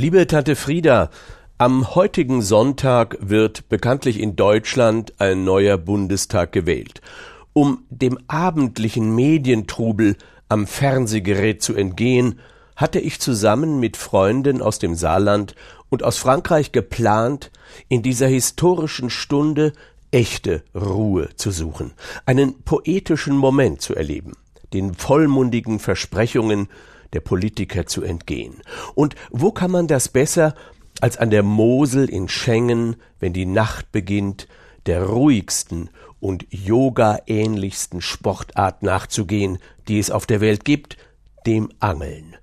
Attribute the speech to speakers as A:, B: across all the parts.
A: Liebe Tante Frieda, am heutigen Sonntag wird bekanntlich in Deutschland ein neuer Bundestag gewählt. Um dem abendlichen Medientrubel am Fernsehgerät zu entgehen, hatte ich zusammen mit Freunden aus dem Saarland und aus Frankreich geplant, in dieser historischen Stunde echte Ruhe zu suchen, einen poetischen Moment zu erleben, den vollmundigen Versprechungen der Politiker zu entgehen. Und wo kann man das besser als an der Mosel in Schengen, wenn die Nacht beginnt, der ruhigsten und Yoga-ähnlichsten Sportart nachzugehen, die es auf der Welt gibt, dem Angeln.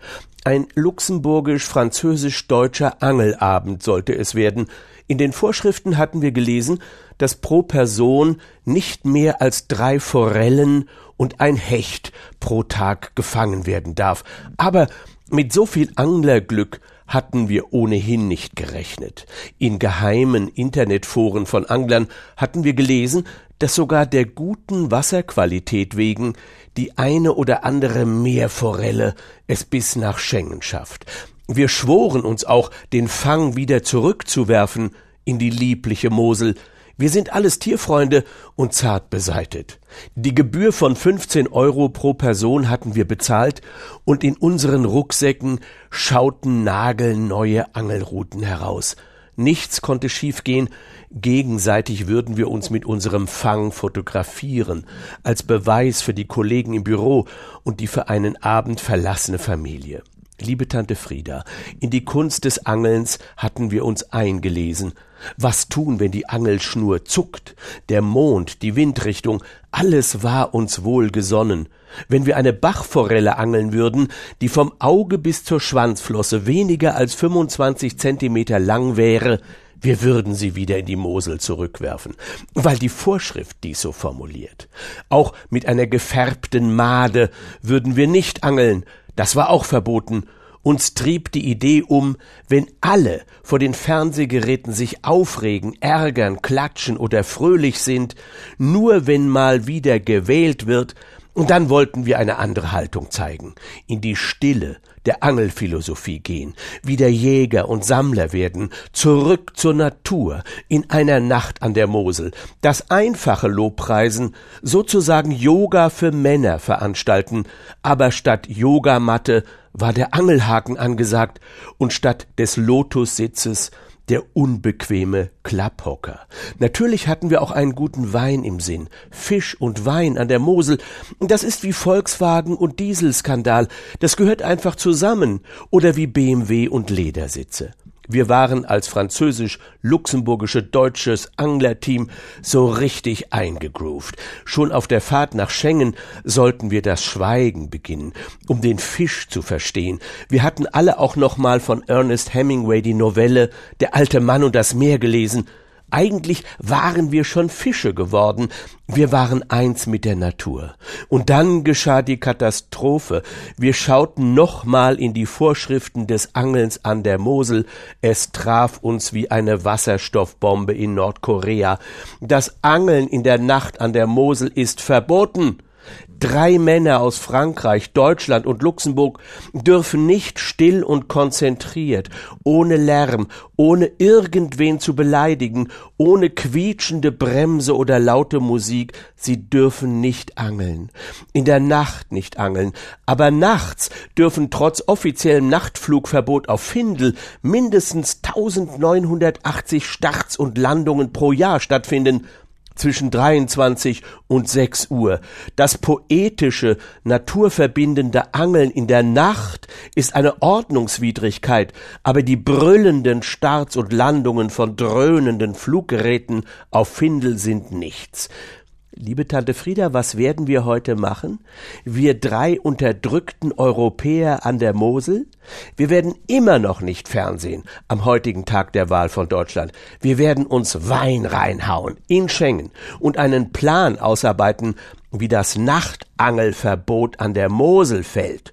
A: Ein luxemburgisch-französisch-deutscher Angelabend sollte es werden. In den Vorschriften hatten wir gelesen, dass pro Person nicht mehr als drei Forellen und ein Hecht pro Tag gefangen werden darf. Aber mit so viel Anglerglück hatten wir ohnehin nicht gerechnet. In geheimen Internetforen von Anglern hatten wir gelesen, dass sogar der guten Wasserqualität wegen die eine oder andere Meerforelle es bis nach Schengen schafft. Wir schworen uns auch, den Fang wieder zurückzuwerfen in die liebliche Mosel, wir sind alles Tierfreunde und zart beseitet. Die Gebühr von 15 Euro pro Person hatten wir bezahlt und in unseren Rucksäcken schauten nagelneue Angelruten heraus. Nichts konnte schiefgehen, gegenseitig würden wir uns mit unserem Fang fotografieren, als Beweis für die Kollegen im Büro und die für einen Abend verlassene Familie. Liebe Tante Frieda, in die Kunst des Angelns hatten wir uns eingelesen. Was tun, wenn die Angelschnur zuckt, der Mond, die Windrichtung, alles war uns wohl gesonnen. Wenn wir eine Bachforelle angeln würden, die vom Auge bis zur Schwanzflosse weniger als 25 Zentimeter lang wäre, wir würden sie wieder in die Mosel zurückwerfen, weil die Vorschrift dies so formuliert. Auch mit einer gefärbten Made würden wir nicht angeln, das war auch verboten. Uns trieb die Idee um, wenn alle vor den Fernsehgeräten sich aufregen, ärgern, klatschen oder fröhlich sind, nur wenn mal wieder gewählt wird, und dann wollten wir eine andere Haltung zeigen, in die Stille der Angelphilosophie gehen, wieder Jäger und Sammler werden, zurück zur Natur, in einer Nacht an der Mosel, das einfache Lobpreisen, sozusagen Yoga für Männer veranstalten, aber statt Yogamatte war der Angelhaken angesagt und statt des Lotussitzes der unbequeme Klapphocker. Natürlich hatten wir auch einen guten Wein im Sinn. Fisch und Wein an der Mosel. Das ist wie Volkswagen und Dieselskandal. Das gehört einfach zusammen. Oder wie BMW und Ledersitze. Wir waren als französisch-luxemburgische deutsches Anglerteam so richtig eingegroovt. Schon auf der Fahrt nach Schengen sollten wir das Schweigen beginnen, um den Fisch zu verstehen. Wir hatten alle auch noch mal von Ernest Hemingway die Novelle Der alte Mann und das Meer gelesen. Eigentlich waren wir schon Fische geworden, wir waren eins mit der Natur. Und dann geschah die Katastrophe. Wir schauten nochmal in die Vorschriften des Angelns an der Mosel. Es traf uns wie eine Wasserstoffbombe in Nordkorea. Das Angeln in der Nacht an der Mosel ist verboten. Drei Männer aus Frankreich, Deutschland und Luxemburg dürfen nicht still und konzentriert, ohne Lärm, ohne irgendwen zu beleidigen, ohne quietschende Bremse oder laute Musik, sie dürfen nicht angeln. In der Nacht nicht angeln, aber nachts dürfen trotz offiziellem Nachtflugverbot auf Findel mindestens 1980 Starts und Landungen pro Jahr stattfinden zwischen 23 und 6 Uhr. Das poetische, naturverbindende Angeln in der Nacht ist eine Ordnungswidrigkeit, aber die brüllenden Starts und Landungen von dröhnenden Fluggeräten auf Findel sind nichts. Liebe Tante Frieda, was werden wir heute machen? Wir drei unterdrückten Europäer an der Mosel? Wir werden immer noch nicht Fernsehen am heutigen Tag der Wahl von Deutschland. Wir werden uns Wein reinhauen in Schengen und einen Plan ausarbeiten, wie das Nachtangelverbot an der Mosel fällt.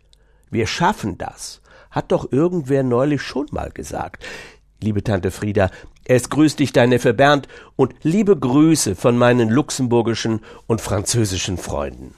A: Wir schaffen das. Hat doch irgendwer neulich schon mal gesagt. Liebe Tante Frieda, es grüßt dich dein Neffe Bernd und liebe Grüße von meinen luxemburgischen und französischen Freunden.